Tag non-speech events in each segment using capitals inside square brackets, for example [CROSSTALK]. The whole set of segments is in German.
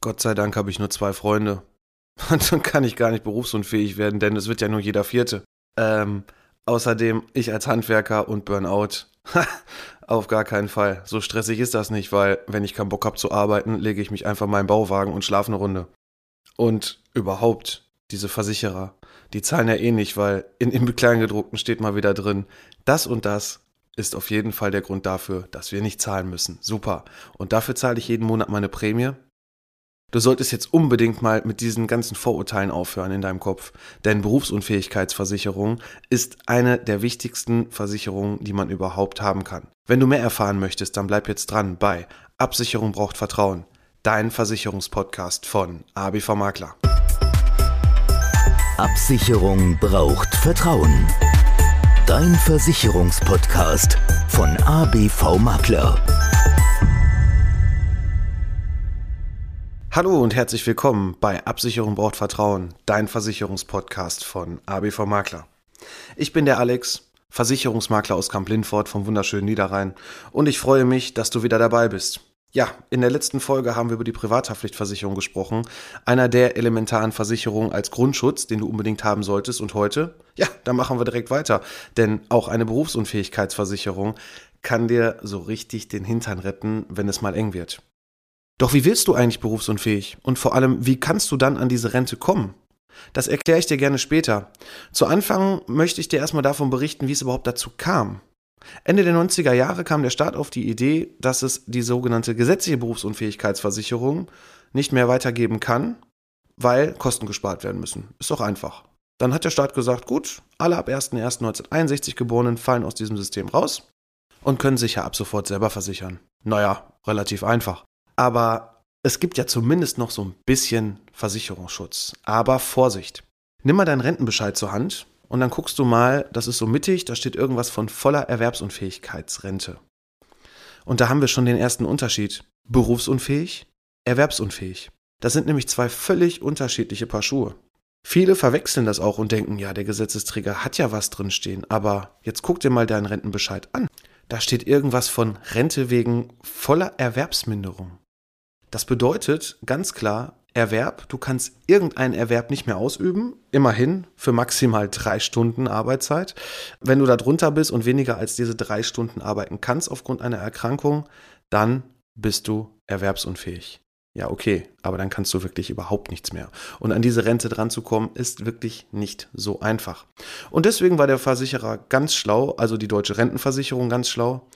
Gott sei Dank habe ich nur zwei Freunde. [LAUGHS] Und dann kann ich gar nicht berufsunfähig werden, denn es wird ja nur jeder Vierte. Ähm, außerdem ich als Handwerker und Burnout. [LAUGHS] Auf gar keinen Fall. So stressig ist das nicht, weil wenn ich keinen Bock habe zu arbeiten, lege ich mich einfach in meinen Bauwagen und schlafe eine Runde. Und überhaupt, diese Versicherer, die zahlen ja eh nicht, weil in im Kleingedruckten steht mal wieder drin, das und das ist auf jeden Fall der Grund dafür, dass wir nicht zahlen müssen. Super. Und dafür zahle ich jeden Monat meine Prämie Du solltest jetzt unbedingt mal mit diesen ganzen Vorurteilen aufhören in deinem Kopf. Denn Berufsunfähigkeitsversicherung ist eine der wichtigsten Versicherungen, die man überhaupt haben kann. Wenn du mehr erfahren möchtest, dann bleib jetzt dran bei Absicherung braucht Vertrauen. Dein Versicherungspodcast von ABV Makler. Absicherung braucht Vertrauen. Dein Versicherungspodcast von ABV Makler. Hallo und herzlich willkommen bei Absicherung braucht Vertrauen, dein Versicherungspodcast von ABV Makler. Ich bin der Alex, Versicherungsmakler aus Kamp-Lindfort vom wunderschönen Niederrhein und ich freue mich, dass du wieder dabei bist. Ja, in der letzten Folge haben wir über die Privathaftpflichtversicherung gesprochen, einer der elementaren Versicherungen als Grundschutz, den du unbedingt haben solltest. Und heute, ja, da machen wir direkt weiter, denn auch eine Berufsunfähigkeitsversicherung kann dir so richtig den Hintern retten, wenn es mal eng wird. Doch wie willst du eigentlich berufsunfähig? Und vor allem, wie kannst du dann an diese Rente kommen? Das erkläre ich dir gerne später. Zu Anfang möchte ich dir erstmal davon berichten, wie es überhaupt dazu kam. Ende der 90er Jahre kam der Staat auf die Idee, dass es die sogenannte gesetzliche Berufsunfähigkeitsversicherung nicht mehr weitergeben kann, weil Kosten gespart werden müssen. Ist doch einfach. Dann hat der Staat gesagt, gut, alle ab 01.01.1961 Geborenen fallen aus diesem System raus und können sich ja ab sofort selber versichern. Naja, relativ einfach. Aber es gibt ja zumindest noch so ein bisschen Versicherungsschutz. Aber Vorsicht. Nimm mal deinen Rentenbescheid zur Hand und dann guckst du mal, das ist so mittig, da steht irgendwas von voller Erwerbsunfähigkeitsrente. Und da haben wir schon den ersten Unterschied. Berufsunfähig, erwerbsunfähig. Das sind nämlich zwei völlig unterschiedliche Paar Schuhe. Viele verwechseln das auch und denken, ja, der Gesetzesträger hat ja was drinstehen, aber jetzt guck dir mal deinen Rentenbescheid an. Da steht irgendwas von Rente wegen voller Erwerbsminderung. Das bedeutet ganz klar, Erwerb, du kannst irgendeinen Erwerb nicht mehr ausüben, immerhin für maximal drei Stunden Arbeitszeit. Wenn du da drunter bist und weniger als diese drei Stunden arbeiten kannst aufgrund einer Erkrankung, dann bist du erwerbsunfähig. Ja, okay, aber dann kannst du wirklich überhaupt nichts mehr. Und an diese Rente dran zu kommen, ist wirklich nicht so einfach. Und deswegen war der Versicherer ganz schlau, also die deutsche Rentenversicherung ganz schlau,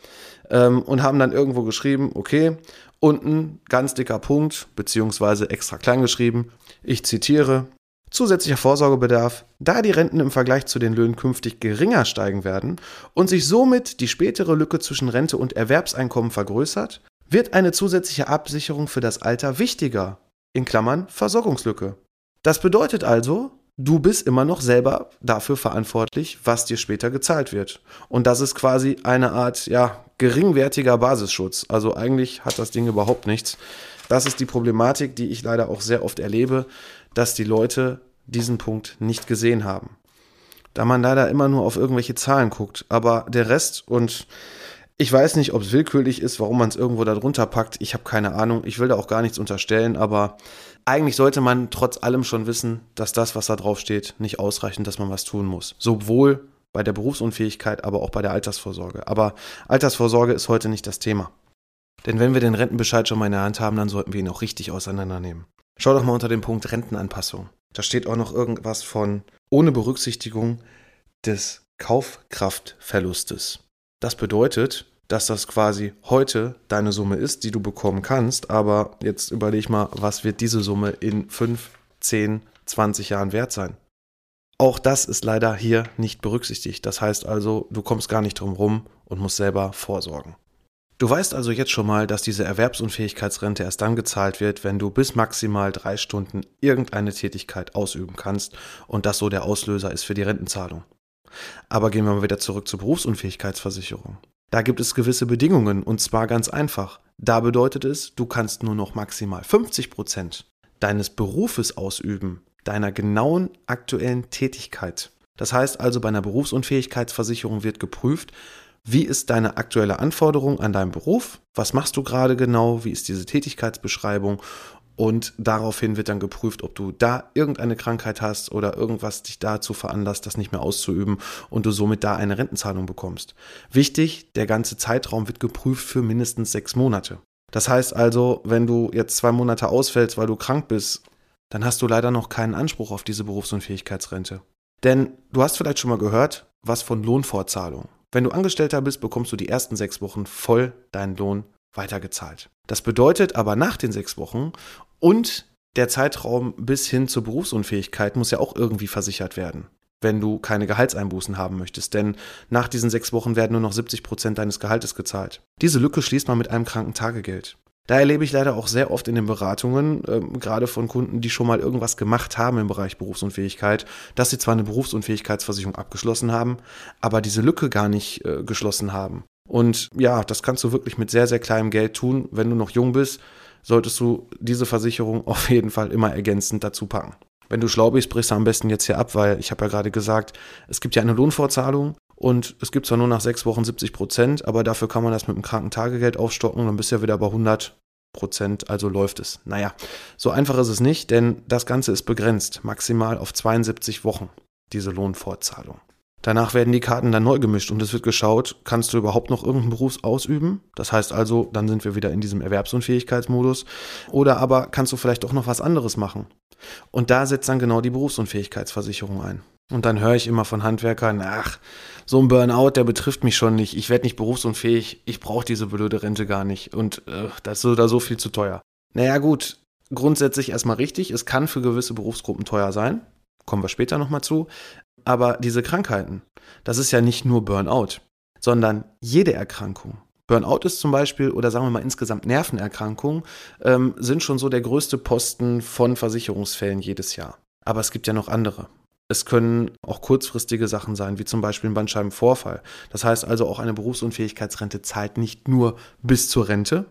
ähm, und haben dann irgendwo geschrieben, okay, unten ganz dicker Punkt, beziehungsweise extra klein geschrieben, ich zitiere, Zusätzlicher Vorsorgebedarf, da die Renten im Vergleich zu den Löhnen künftig geringer steigen werden und sich somit die spätere Lücke zwischen Rente und Erwerbseinkommen vergrößert, wird eine zusätzliche Absicherung für das Alter wichtiger, in Klammern Versorgungslücke. Das bedeutet also, du bist immer noch selber dafür verantwortlich, was dir später gezahlt wird. Und das ist quasi eine Art, ja, geringwertiger Basisschutz. Also eigentlich hat das Ding überhaupt nichts. Das ist die Problematik, die ich leider auch sehr oft erlebe, dass die Leute diesen Punkt nicht gesehen haben. Da man leider immer nur auf irgendwelche Zahlen guckt, aber der Rest und ich weiß nicht, ob es willkürlich ist, warum man es irgendwo da drunter packt. Ich habe keine Ahnung. Ich will da auch gar nichts unterstellen, aber eigentlich sollte man trotz allem schon wissen, dass das, was da drauf steht, nicht ausreicht dass man was tun muss. Sowohl bei der Berufsunfähigkeit, aber auch bei der Altersvorsorge. Aber Altersvorsorge ist heute nicht das Thema. Denn wenn wir den Rentenbescheid schon mal in der Hand haben, dann sollten wir ihn auch richtig auseinandernehmen. Schau doch mal unter dem Punkt Rentenanpassung. Da steht auch noch irgendwas von ohne Berücksichtigung des Kaufkraftverlustes. Das bedeutet, dass das quasi heute deine Summe ist, die du bekommen kannst, aber jetzt überleg mal, was wird diese Summe in 5, 10, 20 Jahren wert sein? Auch das ist leider hier nicht berücksichtigt. Das heißt also, du kommst gar nicht drum rum und musst selber vorsorgen. Du weißt also jetzt schon mal, dass diese Erwerbsunfähigkeitsrente erst dann gezahlt wird, wenn du bis maximal drei Stunden irgendeine Tätigkeit ausüben kannst und das so der Auslöser ist für die Rentenzahlung. Aber gehen wir mal wieder zurück zur Berufsunfähigkeitsversicherung. Da gibt es gewisse Bedingungen und zwar ganz einfach. Da bedeutet es, du kannst nur noch maximal 50 Prozent deines Berufes ausüben, deiner genauen aktuellen Tätigkeit. Das heißt also, bei einer Berufsunfähigkeitsversicherung wird geprüft, wie ist deine aktuelle Anforderung an deinem Beruf? Was machst du gerade genau? Wie ist diese Tätigkeitsbeschreibung? Und daraufhin wird dann geprüft, ob du da irgendeine Krankheit hast oder irgendwas dich dazu veranlasst, das nicht mehr auszuüben und du somit da eine Rentenzahlung bekommst. Wichtig, der ganze Zeitraum wird geprüft für mindestens sechs Monate. Das heißt also, wenn du jetzt zwei Monate ausfällst, weil du krank bist, dann hast du leider noch keinen Anspruch auf diese Berufsunfähigkeitsrente. Denn du hast vielleicht schon mal gehört, was von Lohnfortzahlung. Wenn du Angestellter bist, bekommst du die ersten sechs Wochen voll deinen Lohn weitergezahlt. Das bedeutet aber nach den sechs Wochen und der Zeitraum bis hin zur Berufsunfähigkeit muss ja auch irgendwie versichert werden, wenn du keine Gehaltseinbußen haben möchtest. Denn nach diesen sechs Wochen werden nur noch 70 Prozent deines Gehaltes gezahlt. Diese Lücke schließt man mit einem Krankentagegeld. Da erlebe ich leider auch sehr oft in den Beratungen, ähm, gerade von Kunden, die schon mal irgendwas gemacht haben im Bereich Berufsunfähigkeit, dass sie zwar eine Berufsunfähigkeitsversicherung abgeschlossen haben, aber diese Lücke gar nicht äh, geschlossen haben. Und ja, das kannst du wirklich mit sehr, sehr kleinem Geld tun. Wenn du noch jung bist, solltest du diese Versicherung [LAUGHS] auf jeden Fall immer ergänzend dazu packen. Wenn du schlau bist, brichst du am besten jetzt hier ab, weil ich habe ja gerade gesagt, es gibt ja eine Lohnfortzahlung und es gibt zwar nur nach sechs Wochen 70 Prozent, aber dafür kann man das mit dem Krankentagegeld aufstocken, dann bist du ja wieder bei 100 Prozent, also läuft es. Naja, so einfach ist es nicht, denn das Ganze ist begrenzt, maximal auf 72 Wochen, diese Lohnfortzahlung. Danach werden die Karten dann neu gemischt und es wird geschaut, kannst du überhaupt noch irgendeinen Beruf ausüben? Das heißt also, dann sind wir wieder in diesem Erwerbsunfähigkeitsmodus. Oder aber kannst du vielleicht auch noch was anderes machen? Und da setzt dann genau die Berufsunfähigkeitsversicherung ein. Und dann höre ich immer von Handwerkern, ach, so ein Burnout, der betrifft mich schon nicht. Ich werde nicht berufsunfähig, ich brauche diese blöde Rente gar nicht. Und äh, das ist da so viel zu teuer. Naja gut, grundsätzlich erstmal richtig, es kann für gewisse Berufsgruppen teuer sein. Kommen wir später nochmal zu. Aber diese Krankheiten, das ist ja nicht nur Burnout, sondern jede Erkrankung. Burnout ist zum Beispiel, oder sagen wir mal insgesamt Nervenerkrankungen, ähm, sind schon so der größte Posten von Versicherungsfällen jedes Jahr. Aber es gibt ja noch andere. Es können auch kurzfristige Sachen sein, wie zum Beispiel ein Bandscheibenvorfall. Das heißt also, auch eine Berufsunfähigkeitsrente zahlt nicht nur bis zur Rente,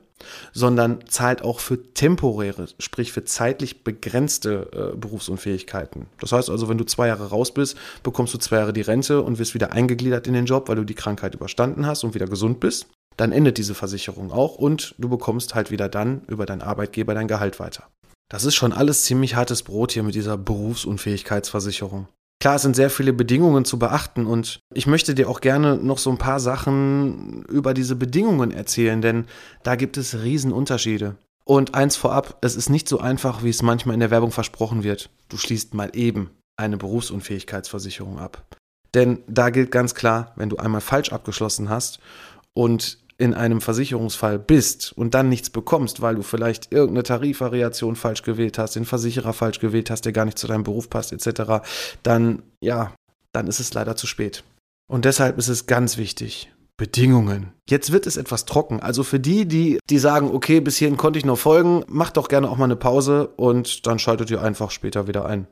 sondern zahlt auch für temporäre, sprich für zeitlich begrenzte äh, Berufsunfähigkeiten. Das heißt also, wenn du zwei Jahre raus bist, bekommst du zwei Jahre die Rente und wirst wieder eingegliedert in den Job, weil du die Krankheit überstanden hast und wieder gesund bist. Dann endet diese Versicherung auch und du bekommst halt wieder dann über deinen Arbeitgeber dein Gehalt weiter. Das ist schon alles ziemlich hartes Brot hier mit dieser Berufsunfähigkeitsversicherung. Klar, es sind sehr viele Bedingungen zu beachten und ich möchte dir auch gerne noch so ein paar Sachen über diese Bedingungen erzählen, denn da gibt es Riesenunterschiede. Und eins vorab, es ist nicht so einfach, wie es manchmal in der Werbung versprochen wird. Du schließt mal eben eine Berufsunfähigkeitsversicherung ab. Denn da gilt ganz klar, wenn du einmal falsch abgeschlossen hast und in einem Versicherungsfall bist und dann nichts bekommst, weil du vielleicht irgendeine Tarifvariation falsch gewählt hast, den Versicherer falsch gewählt hast, der gar nicht zu deinem Beruf passt, etc., dann ja, dann ist es leider zu spät. Und deshalb ist es ganz wichtig, Bedingungen. Jetzt wird es etwas trocken. Also für die, die, die sagen, okay, bis hierhin konnte ich noch folgen, macht doch gerne auch mal eine Pause und dann schaltet ihr einfach später wieder ein.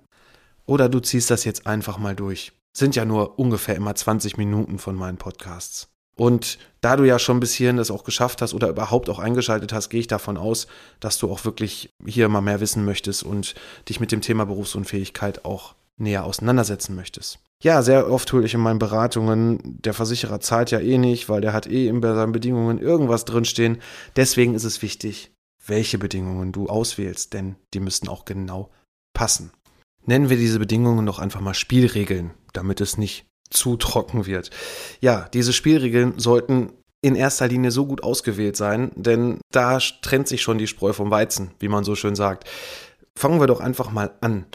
Oder du ziehst das jetzt einfach mal durch. Sind ja nur ungefähr immer 20 Minuten von meinen Podcasts. Und da du ja schon bis hierhin das auch geschafft hast oder überhaupt auch eingeschaltet hast, gehe ich davon aus, dass du auch wirklich hier mal mehr wissen möchtest und dich mit dem Thema Berufsunfähigkeit auch näher auseinandersetzen möchtest. Ja, sehr oft höre ich in meinen Beratungen, der Versicherer zahlt ja eh nicht, weil der hat eh in seinen Bedingungen irgendwas drinstehen. Deswegen ist es wichtig, welche Bedingungen du auswählst, denn die müssen auch genau passen. Nennen wir diese Bedingungen doch einfach mal Spielregeln, damit es nicht zu trocken wird. Ja, diese Spielregeln sollten in erster Linie so gut ausgewählt sein, denn da trennt sich schon die Spreu vom Weizen, wie man so schön sagt. Fangen wir doch einfach mal an.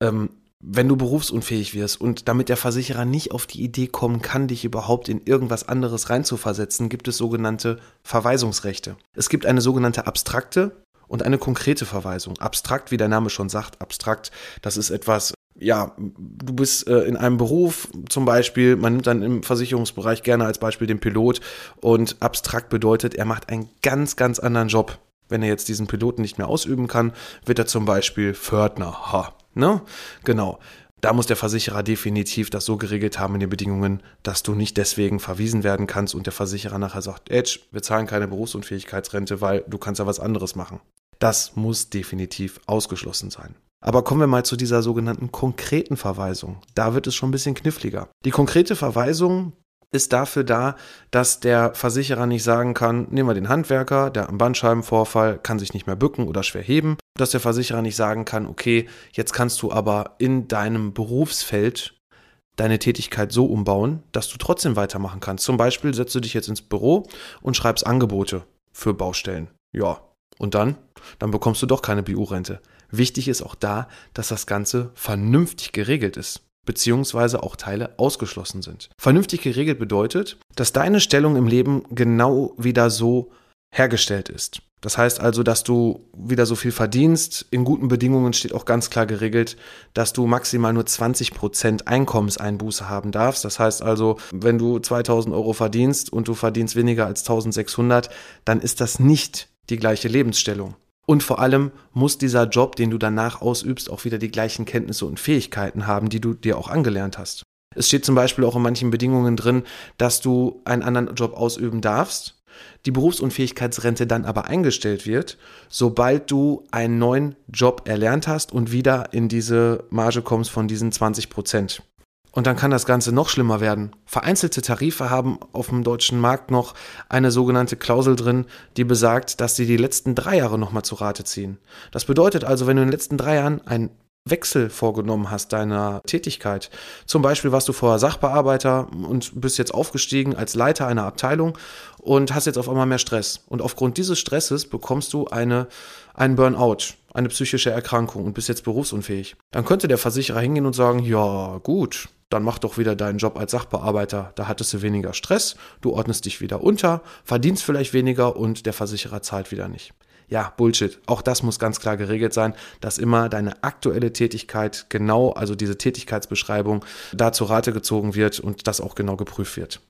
Ähm, wenn du berufsunfähig wirst und damit der Versicherer nicht auf die Idee kommen kann, dich überhaupt in irgendwas anderes reinzuversetzen, gibt es sogenannte Verweisungsrechte. Es gibt eine sogenannte abstrakte und eine konkrete Verweisung. Abstrakt, wie der Name schon sagt, abstrakt, das ist etwas, ja, du bist äh, in einem Beruf zum Beispiel, man nimmt dann im Versicherungsbereich gerne als Beispiel den Pilot und abstrakt bedeutet, er macht einen ganz, ganz anderen Job. Wenn er jetzt diesen Piloten nicht mehr ausüben kann, wird er zum Beispiel Fördner. Ha, ne? Genau. Da muss der Versicherer definitiv das so geregelt haben in den Bedingungen, dass du nicht deswegen verwiesen werden kannst und der Versicherer nachher sagt, Edge, wir zahlen keine Berufsunfähigkeitsrente, weil du kannst ja was anderes machen. Das muss definitiv ausgeschlossen sein. Aber kommen wir mal zu dieser sogenannten konkreten Verweisung. Da wird es schon ein bisschen kniffliger. Die konkrete Verweisung ist dafür da, dass der Versicherer nicht sagen kann, nehmen wir den Handwerker, der am Bandscheibenvorfall kann sich nicht mehr bücken oder schwer heben, dass der Versicherer nicht sagen kann, okay, jetzt kannst du aber in deinem Berufsfeld deine Tätigkeit so umbauen, dass du trotzdem weitermachen kannst. Zum Beispiel setzt du dich jetzt ins Büro und schreibst Angebote für Baustellen. Ja, und dann? Dann bekommst du doch keine BU-Rente. Wichtig ist auch da, dass das Ganze vernünftig geregelt ist beziehungsweise auch Teile ausgeschlossen sind. Vernünftig geregelt bedeutet, dass deine Stellung im Leben genau wieder so hergestellt ist. Das heißt also, dass du wieder so viel verdienst. In guten Bedingungen steht auch ganz klar geregelt, dass du maximal nur 20 Prozent Einkommenseinbuße haben darfst. Das heißt also, wenn du 2000 Euro verdienst und du verdienst weniger als 1600, dann ist das nicht die gleiche Lebensstellung. Und vor allem muss dieser Job, den du danach ausübst, auch wieder die gleichen Kenntnisse und Fähigkeiten haben, die du dir auch angelernt hast. Es steht zum Beispiel auch in manchen Bedingungen drin, dass du einen anderen Job ausüben darfst, die Berufsunfähigkeitsrente dann aber eingestellt wird, sobald du einen neuen Job erlernt hast und wieder in diese Marge kommst von diesen 20 Prozent. Und dann kann das Ganze noch schlimmer werden. Vereinzelte Tarife haben auf dem deutschen Markt noch eine sogenannte Klausel drin, die besagt, dass sie die letzten drei Jahre nochmal zu Rate ziehen. Das bedeutet also, wenn du in den letzten drei Jahren einen Wechsel vorgenommen hast deiner Tätigkeit. Zum Beispiel warst du vorher Sachbearbeiter und bist jetzt aufgestiegen als Leiter einer Abteilung und hast jetzt auf einmal mehr Stress. Und aufgrund dieses Stresses bekommst du eine, einen Burnout, eine psychische Erkrankung und bist jetzt berufsunfähig. Dann könnte der Versicherer hingehen und sagen, ja gut, dann mach doch wieder deinen Job als Sachbearbeiter. Da hattest du weniger Stress, du ordnest dich wieder unter, verdienst vielleicht weniger und der Versicherer zahlt wieder nicht. Ja, Bullshit. Auch das muss ganz klar geregelt sein, dass immer deine aktuelle Tätigkeit genau, also diese Tätigkeitsbeschreibung, da zur Rate gezogen wird und das auch genau geprüft wird.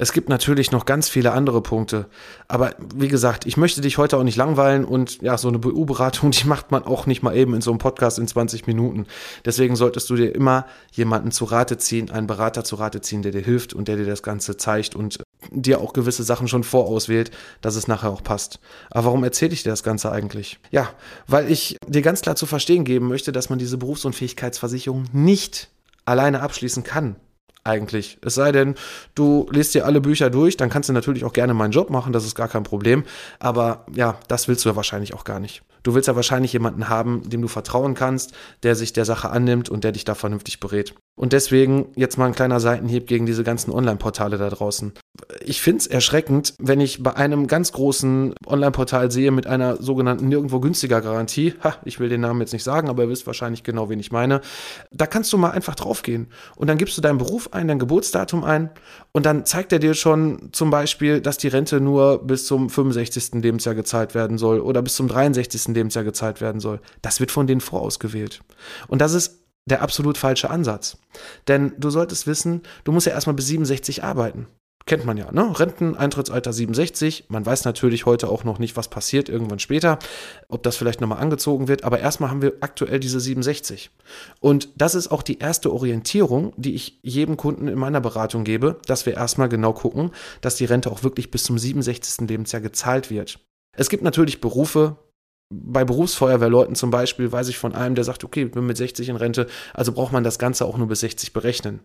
Es gibt natürlich noch ganz viele andere Punkte. Aber wie gesagt, ich möchte dich heute auch nicht langweilen und ja, so eine BU-Beratung, [LAUGHS] die macht man auch nicht mal eben in so einem Podcast in 20 Minuten. Deswegen solltest du dir immer jemanden zu Rate ziehen, einen Berater zu Rate ziehen, der dir hilft und der dir das Ganze zeigt und dir auch gewisse Sachen schon vorauswählt, dass es nachher auch passt. Aber warum erzähle ich dir das Ganze eigentlich? Ja, weil ich dir ganz klar zu verstehen geben möchte, dass man diese Berufsunfähigkeitsversicherung nicht alleine abschließen kann eigentlich. Es sei denn, du liest dir alle Bücher durch, dann kannst du natürlich auch gerne meinen Job machen, das ist gar kein Problem. Aber ja, das willst du ja wahrscheinlich auch gar nicht. Du willst ja wahrscheinlich jemanden haben, dem du vertrauen kannst, der sich der Sache annimmt und der dich da vernünftig berät. Und deswegen jetzt mal ein kleiner Seitenhieb gegen diese ganzen Online-Portale da draußen. Ich finde es erschreckend, wenn ich bei einem ganz großen Online-Portal sehe mit einer sogenannten nirgendwo günstiger Garantie, ha, ich will den Namen jetzt nicht sagen, aber ihr wisst wahrscheinlich genau, wen ich meine, da kannst du mal einfach draufgehen und dann gibst du deinen Beruf ein, dein Geburtsdatum ein und dann zeigt er dir schon zum Beispiel, dass die Rente nur bis zum 65. Lebensjahr gezahlt werden soll oder bis zum 63. Lebensjahr gezahlt werden soll. Das wird von denen vorausgewählt. Und das ist der absolut falsche Ansatz. Denn du solltest wissen, du musst ja erstmal bis 67 arbeiten. Kennt man ja, ne? Renteneintrittsalter 67. Man weiß natürlich heute auch noch nicht, was passiert irgendwann später, ob das vielleicht nochmal angezogen wird, aber erstmal haben wir aktuell diese 67. Und das ist auch die erste Orientierung, die ich jedem Kunden in meiner Beratung gebe, dass wir erstmal genau gucken, dass die Rente auch wirklich bis zum 67. Lebensjahr gezahlt wird. Es gibt natürlich Berufe, bei Berufsfeuerwehrleuten zum Beispiel weiß ich von einem, der sagt, okay, ich bin mit 60 in Rente, also braucht man das Ganze auch nur bis 60 berechnen.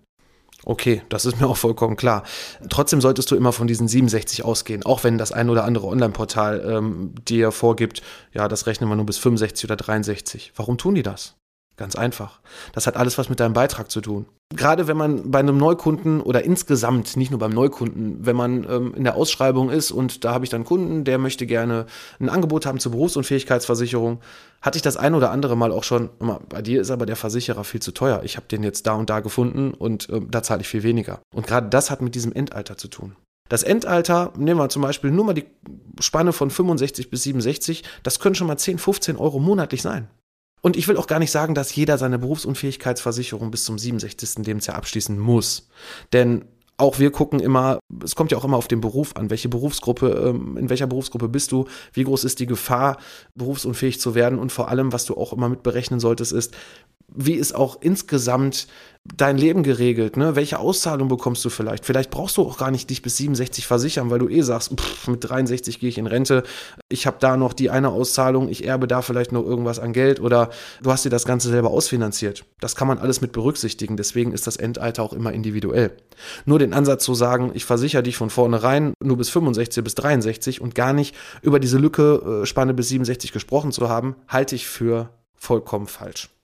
Okay, das ist mir auch vollkommen klar. Trotzdem solltest du immer von diesen 67 ausgehen, auch wenn das ein oder andere Online-Portal ähm, dir vorgibt, ja, das rechnen wir nur bis 65 oder 63. Warum tun die das? Ganz einfach. Das hat alles was mit deinem Beitrag zu tun. Gerade wenn man bei einem Neukunden oder insgesamt, nicht nur beim Neukunden, wenn man ähm, in der Ausschreibung ist und da habe ich dann Kunden, der möchte gerne ein Angebot haben zur Berufsunfähigkeitsversicherung, hatte ich das ein oder andere Mal auch schon, bei dir ist aber der Versicherer viel zu teuer. Ich habe den jetzt da und da gefunden und ähm, da zahle ich viel weniger. Und gerade das hat mit diesem Endalter zu tun. Das Endalter, nehmen wir zum Beispiel nur mal die Spanne von 65 bis 67, das können schon mal 10, 15 Euro monatlich sein. Und ich will auch gar nicht sagen, dass jeder seine Berufsunfähigkeitsversicherung bis zum 67. Lebensjahr abschließen muss. Denn auch wir gucken immer, es kommt ja auch immer auf den Beruf an, welche Berufsgruppe, ähm, in welcher Berufsgruppe bist du, wie groß ist die Gefahr, berufsunfähig zu werden und vor allem, was du auch immer mit berechnen solltest, ist, wie ist auch insgesamt dein Leben geregelt? Ne? Welche Auszahlung bekommst du vielleicht? Vielleicht brauchst du auch gar nicht dich bis 67 versichern, weil du eh sagst, pff, mit 63 gehe ich in Rente, ich habe da noch die eine Auszahlung, ich erbe da vielleicht noch irgendwas an Geld oder du hast dir das Ganze selber ausfinanziert. Das kann man alles mit berücksichtigen, deswegen ist das Endalter auch immer individuell. Nur den Ansatz zu sagen, ich versichere dich von vornherein nur bis 65 bis 63 und gar nicht über diese Lücke äh, Spanne bis 67 gesprochen zu haben, halte ich für vollkommen falsch.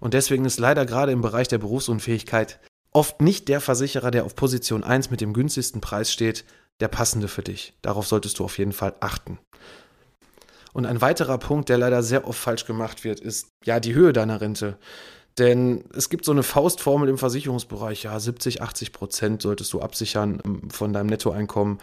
Und deswegen ist leider gerade im Bereich der Berufsunfähigkeit oft nicht der Versicherer, der auf Position 1 mit dem günstigsten Preis steht, der passende für dich. Darauf solltest du auf jeden Fall achten. Und ein weiterer Punkt, der leider sehr oft falsch gemacht wird, ist ja die Höhe deiner Rente. Denn es gibt so eine Faustformel im Versicherungsbereich, ja, 70, 80 Prozent solltest du absichern ähm, von deinem Nettoeinkommen.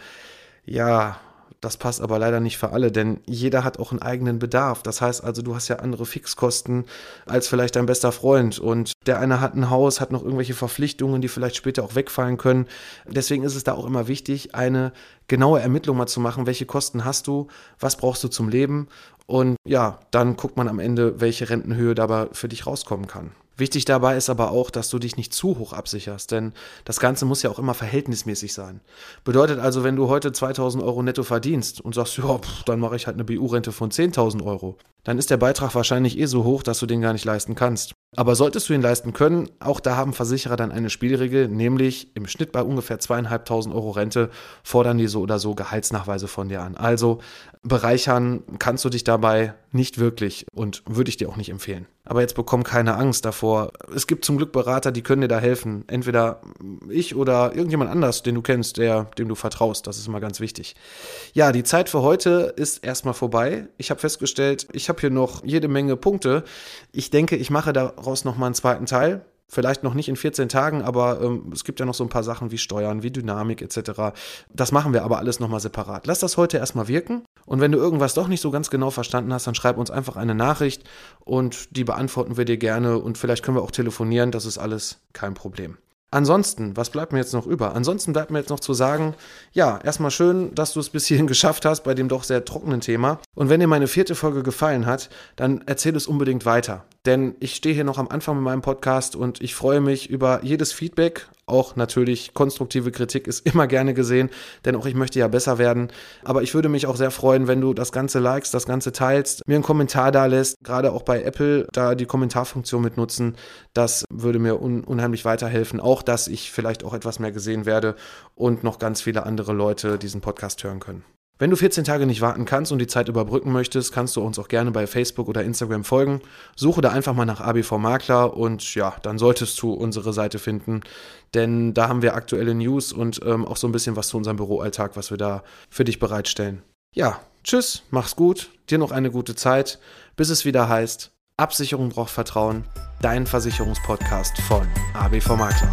Ja, das passt aber leider nicht für alle, denn jeder hat auch einen eigenen Bedarf. Das heißt also, du hast ja andere Fixkosten als vielleicht dein bester Freund. Und der eine hat ein Haus, hat noch irgendwelche Verpflichtungen, die vielleicht später auch wegfallen können. Deswegen ist es da auch immer wichtig, eine genaue Ermittlung mal zu machen, welche Kosten hast du, was brauchst du zum Leben. Und ja, dann guckt man am Ende, welche Rentenhöhe dabei für dich rauskommen kann. Wichtig dabei ist aber auch, dass du dich nicht zu hoch absicherst, denn das Ganze muss ja auch immer verhältnismäßig sein. Bedeutet also, wenn du heute 2000 Euro netto verdienst und sagst, ja, pff, dann mache ich halt eine BU-Rente von 10.000 Euro, dann ist der Beitrag wahrscheinlich eh so hoch, dass du den gar nicht leisten kannst. Aber solltest du ihn leisten können, auch da haben Versicherer dann eine Spielregel, nämlich im Schnitt bei ungefähr zweieinhalbtausend Euro Rente fordern die so oder so Gehaltsnachweise von dir an. Also bereichern kannst du dich dabei nicht wirklich und würde ich dir auch nicht empfehlen. Aber jetzt bekomm keine Angst davor. Es gibt zum Glück Berater, die können dir da helfen. Entweder ich oder irgendjemand anders, den du kennst, der, dem du vertraust. Das ist immer ganz wichtig. Ja, die Zeit für heute ist erstmal vorbei. Ich habe festgestellt, ich habe hier noch jede Menge Punkte. Ich denke, ich mache daraus nochmal einen zweiten Teil. Vielleicht noch nicht in 14 Tagen, aber ähm, es gibt ja noch so ein paar Sachen wie Steuern, wie Dynamik etc. Das machen wir aber alles nochmal separat. Lass das heute erstmal wirken. Und wenn du irgendwas doch nicht so ganz genau verstanden hast, dann schreib uns einfach eine Nachricht und die beantworten wir dir gerne und vielleicht können wir auch telefonieren. Das ist alles kein Problem. Ansonsten, was bleibt mir jetzt noch über? Ansonsten bleibt mir jetzt noch zu sagen, ja, erstmal schön, dass du es bis hierhin [LAUGHS] geschafft hast bei dem doch sehr trockenen Thema. Und wenn dir meine vierte Folge gefallen hat, dann erzähl es unbedingt weiter. Denn ich stehe hier noch am Anfang mit meinem Podcast und ich freue mich über jedes Feedback, auch natürlich konstruktive Kritik ist immer gerne gesehen, denn auch ich möchte ja besser werden. Aber ich würde mich auch sehr freuen, wenn du das Ganze likest, das Ganze teilst, mir einen Kommentar da lässt, gerade auch bei Apple da die Kommentarfunktion mit nutzen. Das würde mir un unheimlich weiterhelfen. Auch, dass ich vielleicht auch etwas mehr gesehen werde und noch ganz viele andere Leute diesen Podcast hören können. Wenn du 14 Tage nicht warten kannst und die Zeit überbrücken möchtest, kannst du uns auch gerne bei Facebook oder Instagram folgen. Suche da einfach mal nach ABV Makler und ja, dann solltest du unsere Seite finden, denn da haben wir aktuelle News und ähm, auch so ein bisschen was zu unserem Büroalltag, was wir da für dich bereitstellen. Ja, tschüss, mach's gut, dir noch eine gute Zeit, bis es wieder heißt, Absicherung braucht Vertrauen, dein Versicherungspodcast von ABV Makler.